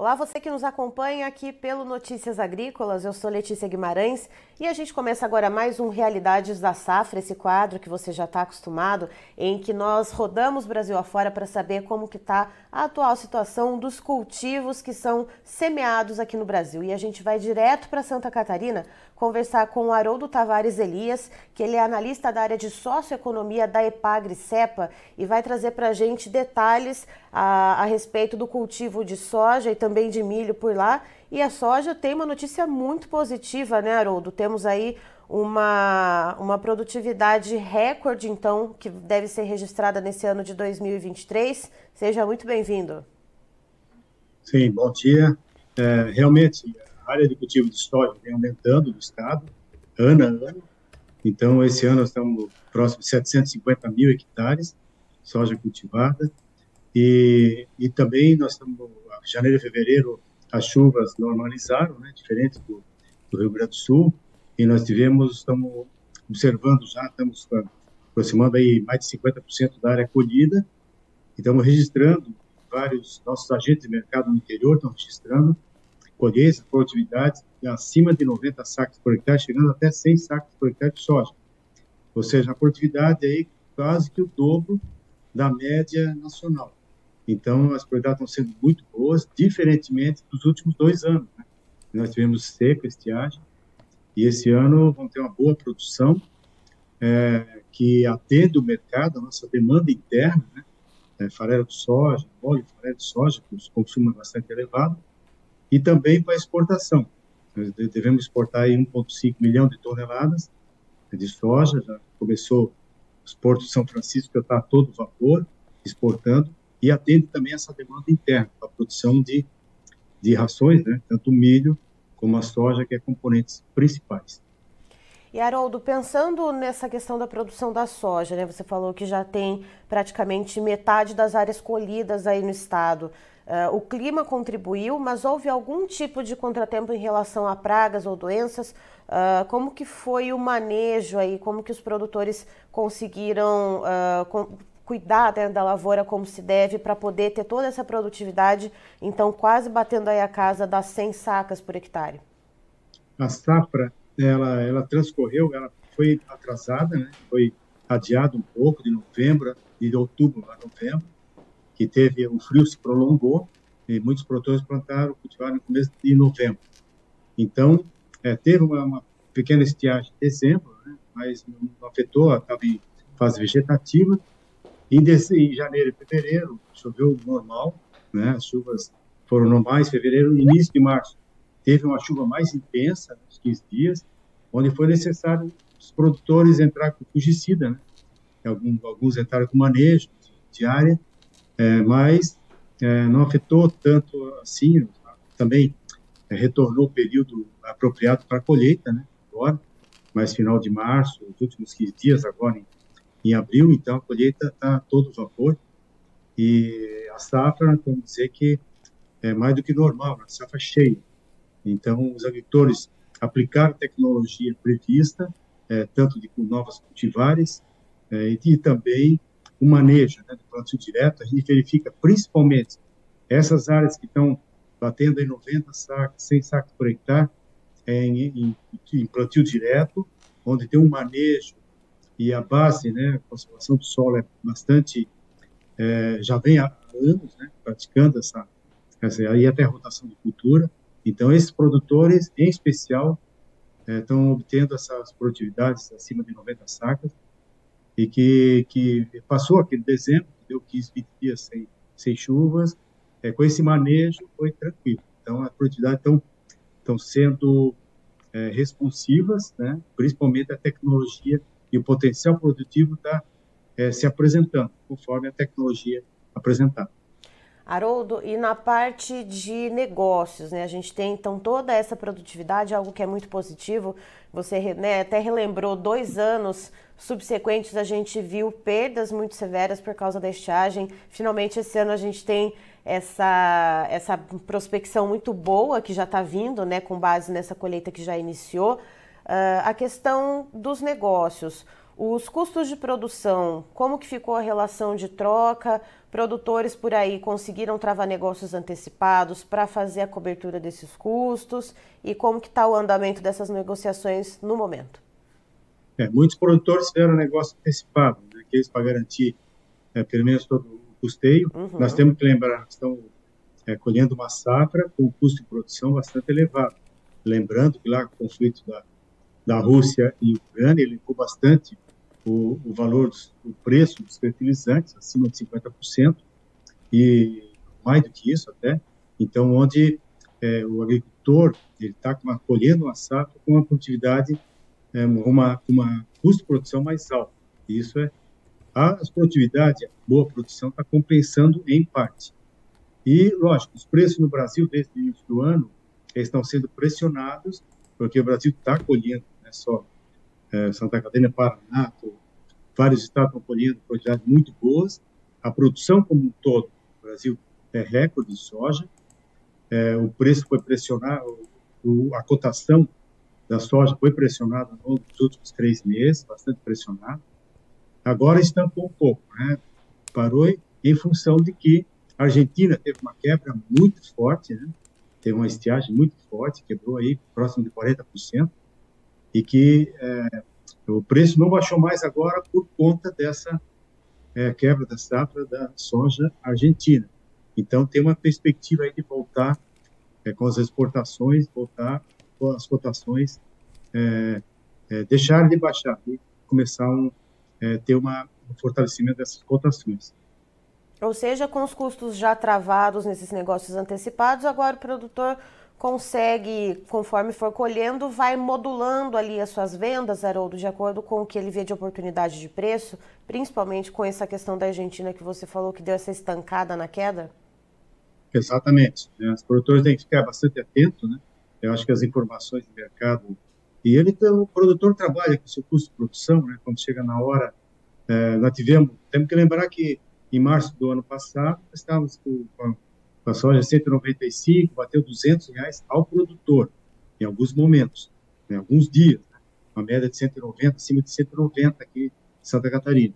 Olá, você que nos acompanha aqui pelo Notícias Agrícolas. Eu sou Letícia Guimarães e a gente começa agora mais um Realidades da Safra, esse quadro que você já está acostumado, em que nós rodamos Brasil afora para saber como que está a atual situação dos cultivos que são semeados aqui no Brasil. E a gente vai direto para Santa Catarina conversar com o Haroldo Tavares Elias, que ele é analista da área de socioeconomia da Epagre Cepa e vai trazer para a gente detalhes a, a respeito do cultivo de soja e também de milho por lá. E a soja tem uma notícia muito positiva, né, Haroldo? Temos aí uma, uma produtividade recorde, então, que deve ser registrada nesse ano de 2023. Seja muito bem-vindo. Sim, bom dia. É, realmente, área de cultivo de soja vem aumentando no estado, ano a ano. Então, esse ano nós estamos próximo de 750 mil hectares de soja cultivada. E, e também nós estamos, janeiro e fevereiro, as chuvas normalizaram, né, diferente do, do Rio Grande do Sul, e nós tivemos, estamos observando já, estamos aproximando aí mais de 50% da área colhida, e estamos registrando, vários nossos agentes de mercado no interior estão registrando colheitas, produtividades acima de 90 sacos por hectare, chegando até 100 sacos por hectare de soja. Ou seja, a produtividade aí quase que o dobro da média nacional. Então, as produtividades estão sendo muito boas, diferentemente dos últimos dois anos. Né? Nós tivemos seca, estiagem, e esse ano vamos ter uma boa produção é, que atende o mercado, a nossa demanda interna, né? É, farelo de soja, óleo farelo de soja, que o consumo é bastante elevado, e também para exportação. Nós devemos exportar 1,5 milhão de toneladas de soja, já começou os portos de São Francisco já está todo vapor exportando, e atende também essa demanda interna, a produção de, de rações, né, tanto milho como a soja, que é componentes principais. E Haroldo, pensando nessa questão da produção da soja, né, você falou que já tem praticamente metade das áreas colhidas aí no estado. Uh, o clima contribuiu, mas houve algum tipo de contratempo em relação a pragas ou doenças? Uh, como que foi o manejo aí? Como que os produtores conseguiram uh, com, cuidar né, da lavoura como se deve para poder ter toda essa produtividade, então quase batendo aí a casa das 100 sacas por hectare? A safra, ela, ela transcorreu, ela foi atrasada, né? foi adiada um pouco de novembro, de outubro a novembro, que teve o frio se prolongou e muitos produtores plantaram, cultivaram no começo de novembro. Então, é, teve uma, uma, pequena estiagem em dezembro, né? mas não afetou, estava em fase vegetativa, em, em janeiro e fevereiro, choveu normal, né? As chuvas foram normais. Fevereiro, início de março, teve uma chuva mais intensa, uns 15 dias, onde foi necessário os produtores entrar com fungicida, né? Alguns, alguns entraram com manejo de área, é, mas é, não afetou tanto assim. Também é, retornou o período apropriado para a colheita, né? Agora, mais final de março, os últimos 15 dias, agora em em abril, então a colheita está a todo vapor e a safra, vamos dizer que é mais do que normal, a safra cheia. Então, os agricultores aplicaram a tecnologia prevista, é, tanto de novas cultivares é, e também o manejo né, do plantio direto. A gente verifica principalmente essas áreas que estão batendo em 90 sacos, 100 sacos por hectare, é, em, em, em plantio direto, onde tem um manejo e a base, né, a conservação do solo é bastante, é, já vem há anos, né, praticando essa, essa, aí até a rotação de cultura. Então, esses produtores, em especial, é, estão obtendo essas produtividades acima de 90 sacas e que, que passou aquele dezembro, deu 15, 20 dias sem, sem chuvas, é, com esse manejo foi tranquilo. Então, a produtividade estão, sendo é, responsivas, né, principalmente a tecnologia e o potencial produtivo está é, se apresentando conforme a tecnologia apresentada. Haroldo, e na parte de negócios, né? A gente tem então toda essa produtividade, algo que é muito positivo. Você né, até relembrou dois anos subsequentes, a gente viu perdas muito severas por causa da estiagem. Finalmente, esse ano a gente tem essa, essa prospecção muito boa que já está vindo, né? Com base nessa colheita que já iniciou. Uh, a questão dos negócios. Os custos de produção, como que ficou a relação de troca? Produtores por aí conseguiram travar negócios antecipados para fazer a cobertura desses custos? E como que está o andamento dessas negociações no momento? É, muitos produtores fizeram negócio antecipado, né, que eles para garantir é, pelo menos todo o custeio. Uhum. Nós temos que lembrar que estão é, colhendo uma safra com um custo de produção bastante elevado. Lembrando que lá o conflito da, da Rússia e Ucrânia elevou bastante o, o valor, o preço dos fertilizantes, acima de 50%, e mais do que isso até. Então, onde é, o agricultor ele está colhendo uma safra com uma produtividade, é, uma, uma custo de produção mais alto. Isso é a produtividade, a boa produção está compensando em parte. E, lógico, os preços no Brasil, desde o início do ano, estão sendo pressionados, porque o Brasil está colhendo, não é só é, Santa Catarina, Paraná, vários estados estão colhendo produtividades muito boas. A produção como um todo, no Brasil é recorde de soja. É, o preço foi pressionado, o, a cotação da soja foi pressionada ao longo dos últimos três meses, bastante pressionada. Agora estancou um pouco, né? Parou em função de que a Argentina teve uma quebra muito forte, né? Teve uma estiagem muito forte, quebrou aí próximo de 40%, e que é, o preço não baixou mais agora por conta dessa é, quebra da safra da soja argentina. Então, tem uma perspectiva aí de voltar é, com as exportações, voltar com as cotações, é, é deixar de baixar e começar um, é, ter uma, um fortalecimento dessas cotações. Ou seja, com os custos já travados nesses negócios antecipados, agora o produtor consegue, conforme for colhendo, vai modulando ali as suas vendas, Haroldo, de acordo com o que ele vê de oportunidade de preço, principalmente com essa questão da Argentina que você falou que deu essa estancada na queda? Exatamente. Né? Os produtores têm que ficar bastante atentos, né? Eu acho que as informações do mercado e ele, o produtor trabalha com seu custo de produção, né? Quando chega na hora, é, nós tivemos, temos que lembrar que em março do ano passado, estávamos com, com a soja 195, bateu 200 reais ao produtor, em alguns momentos, em alguns dias, né? uma média de 190, acima de 190 aqui em Santa Catarina,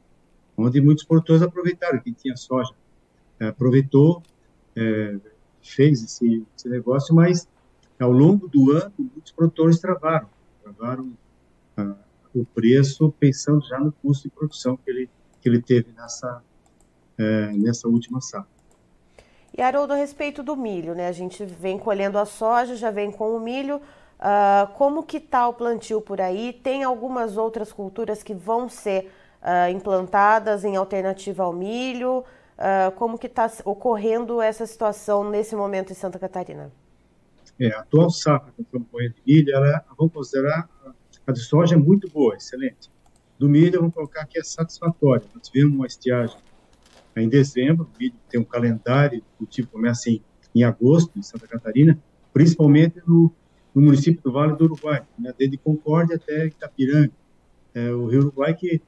onde muitos produtores aproveitaram, quem tinha soja é, aproveitou, é, fez esse, esse negócio, mas ao longo do ano, muitos produtores travaram, travaram ah, o preço pensando já no custo de produção que ele, que ele teve nessa, é, nessa última safra. E Haroldo, a respeito do milho, né? A gente vem colhendo a soja, já vem com o milho. Uh, como que está o plantio por aí? Tem algumas outras culturas que vão ser uh, implantadas em alternativa ao milho? Uh, como que está ocorrendo essa situação nesse momento em Santa Catarina? É, a atual safra estamos colhendo de milho, ela, vamos considerar, a de soja é muito boa, excelente. Do milho, vamos colocar que é satisfatória. Nós tivemos uma estiagem em dezembro, o milho tem um calendário, o tipo começa em, em agosto, em Santa Catarina, principalmente no, no município do Vale do Uruguai, né, desde Concórdia até Itapiranga, é, o Rio Uruguai, que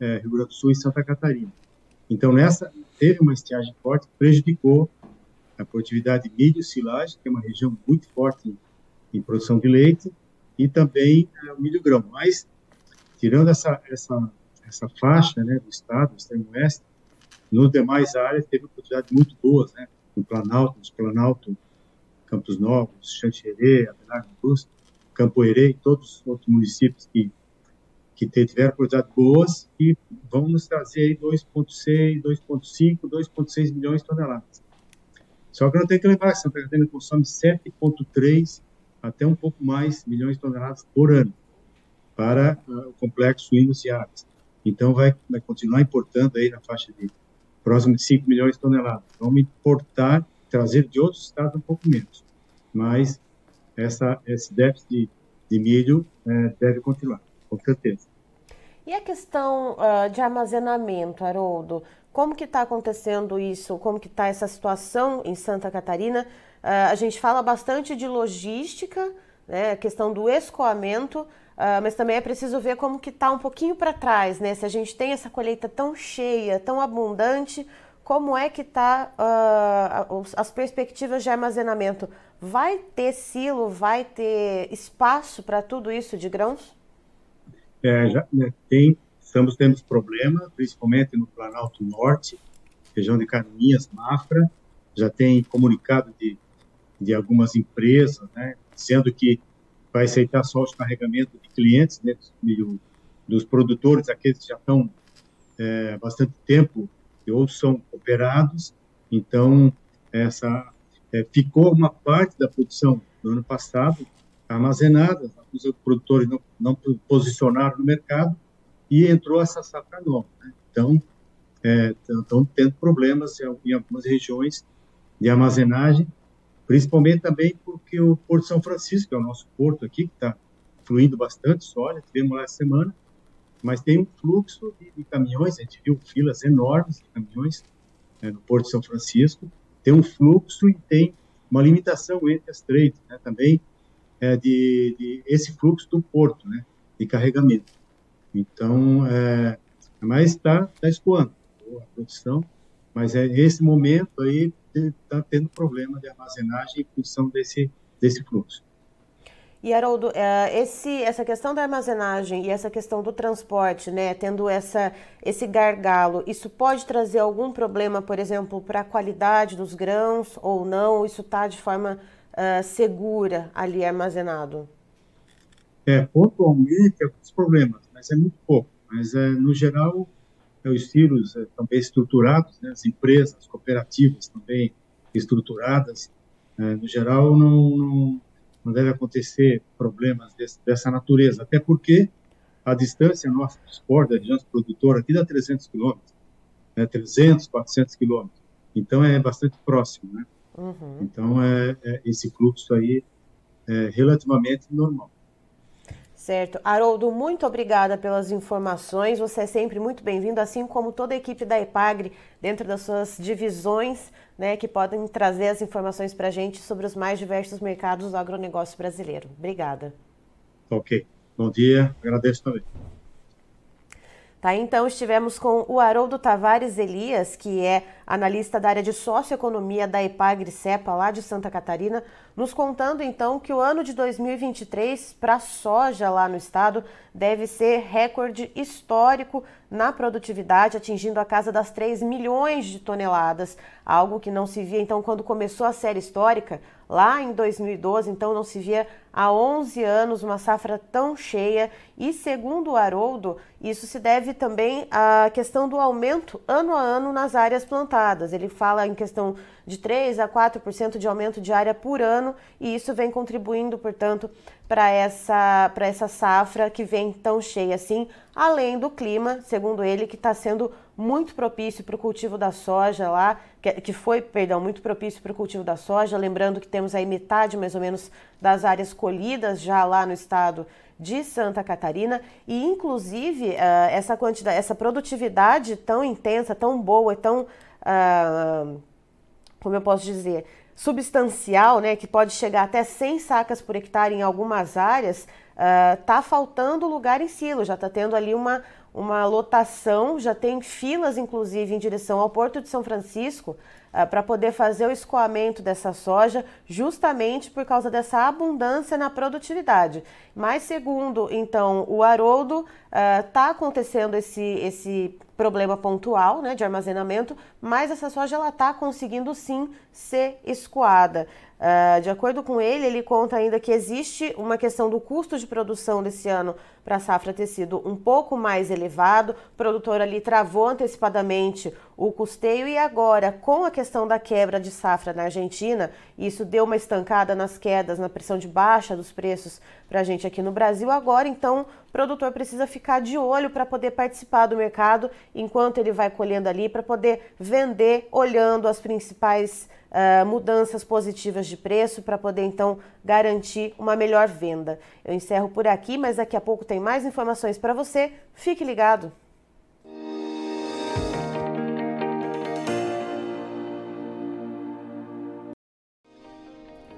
é Rio Grande do Sul e Santa Catarina. Então, nessa, teve uma estiagem forte prejudicou a produtividade de milho e silagem, que é uma região muito forte em, em produção de leite, e também é, o milho grão. Mas, tirando essa, essa, essa faixa né, do estado, do extremo oeste, nos demais áreas teve oportunidades muito boas, né? No Planalto, nos Planalto, Campos Novos, Xanxerê, Abelardo Augusto, Campoerê e todos os outros municípios que, que tiveram oportunidades boas e vão nos trazer 2,6, 2,5, 2,6 milhões de toneladas. Só que não tem que que Santa Catarina consome 7,3 até um pouco mais milhões de toneladas por ano para uh, o complexo suínos e aves. Então, vai, vai continuar importando aí na faixa de próximo de 5 milhões de toneladas. Vamos importar, trazer de outros estados um pouco menos. Mas essa, esse déficit de, de milho é, deve continuar, com certeza. E a questão uh, de armazenamento, Haroldo? Como que está acontecendo isso? Como que está essa situação em Santa Catarina? Uh, a gente fala bastante de logística, né, a questão do escoamento, Uh, mas também é preciso ver como que está um pouquinho para trás, né? Se a gente tem essa colheita tão cheia, tão abundante, como é que está uh, as perspectivas de armazenamento? Vai ter silo, vai ter espaço para tudo isso de grãos? É, já, né, tem estamos tendo problema, principalmente no Planalto Norte, região de Canoinhas, Mafra, já tem comunicado de, de algumas empresas, né, dizendo que vai aceitar só os carregamentos de clientes, né, dos, dos produtores, aqueles que já estão é, bastante tempo ou são operados. Então, essa é, ficou uma parte da produção do ano passado armazenada, os produtores não, não posicionaram no mercado e entrou essa safra nova. Né? Então, é, estão tendo problemas em algumas regiões de armazenagem, principalmente também porque o Porto São Francisco, que é o nosso porto aqui, que está fluindo bastante soja, tivemos lá essa semana, mas tem um fluxo de, de caminhões, a gente viu filas enormes de caminhões né, no Porto São Francisco, tem um fluxo e tem uma limitação entre as trades, né, também é, de, de, esse fluxo do porto, né, de carregamento. Então, é, mas está tá escoando a produção, mas é esse momento aí está tendo problema de armazenagem em função desse desse fluxo. E Haroldo, é, esse, essa questão da armazenagem e essa questão do transporte, né, tendo essa, esse gargalo, isso pode trazer algum problema, por exemplo, para a qualidade dos grãos ou não? Isso está de forma uh, segura ali armazenado? É, pontualmente, alguns problemas, mas é muito pouco. Mas, é, no geral, os silos é, bem estruturados, né, as empresas, as cooperativas também estruturadas. É, no geral, não, não não deve acontecer problemas desse, dessa natureza, até porque a distância nossa do esporte, da região produtora, aqui dá 300 quilômetros, né, 300, 400 quilômetros, então é bastante próximo, né? Uhum. Então, é, é, esse fluxo aí é relativamente normal. Certo. Haroldo, muito obrigada pelas informações. Você é sempre muito bem-vindo, assim como toda a equipe da EPAGRE, dentro das suas divisões, né, que podem trazer as informações para a gente sobre os mais diversos mercados do agronegócio brasileiro. Obrigada. Ok. Bom dia. Agradeço também. Tá, então estivemos com o Haroldo Tavares Elias, que é analista da área de socioeconomia da Epagre Cepa, lá de Santa Catarina, nos contando então que o ano de 2023 para a soja lá no estado deve ser recorde histórico na produtividade, atingindo a casa das 3 milhões de toneladas, algo que não se via então quando começou a série histórica, lá em 2012, então não se via há 11 anos uma safra tão cheia e segundo o Haroldo, isso se deve também à questão do aumento ano a ano nas áreas plantadas. Ele fala em questão de 3 a 4% de aumento de área por ano e isso vem contribuindo, portanto, para essa, essa safra que vem tão cheia assim, além do clima, segundo ele, que está sendo muito propício para o cultivo da soja lá, que, que foi, perdão, muito propício para o cultivo da soja. Lembrando que temos aí metade mais ou menos das áreas colhidas já lá no estado de Santa Catarina e inclusive uh, essa quantidade, essa produtividade tão intensa, tão boa, tão uh, como eu posso dizer, substancial, né, que pode chegar até 100 sacas por hectare em algumas áreas, uh, tá faltando lugar em silo, já está tendo ali uma, uma lotação, já tem filas, inclusive, em direção ao Porto de São Francisco, uh, para poder fazer o escoamento dessa soja, justamente por causa dessa abundância na produtividade. Mas, segundo, então, o Haroldo, está uh, acontecendo esse, esse problema pontual né, de armazenamento, mas essa soja está conseguindo sim ser escoada. Uh, de acordo com ele, ele conta ainda que existe uma questão do custo de produção desse ano para a safra ter sido um pouco mais elevado. O produtor ali travou antecipadamente o custeio e agora, com a questão da quebra de safra na Argentina, isso deu uma estancada nas quedas, na pressão de baixa dos preços para a gente aqui no Brasil. Agora, então, o produtor precisa ficar de olho para poder participar do mercado enquanto ele vai colhendo ali, para poder vender olhando as principais uh, mudanças positivas de preço para poder então garantir uma melhor venda. Eu encerro por aqui, mas daqui a pouco tem mais informações para você. Fique ligado.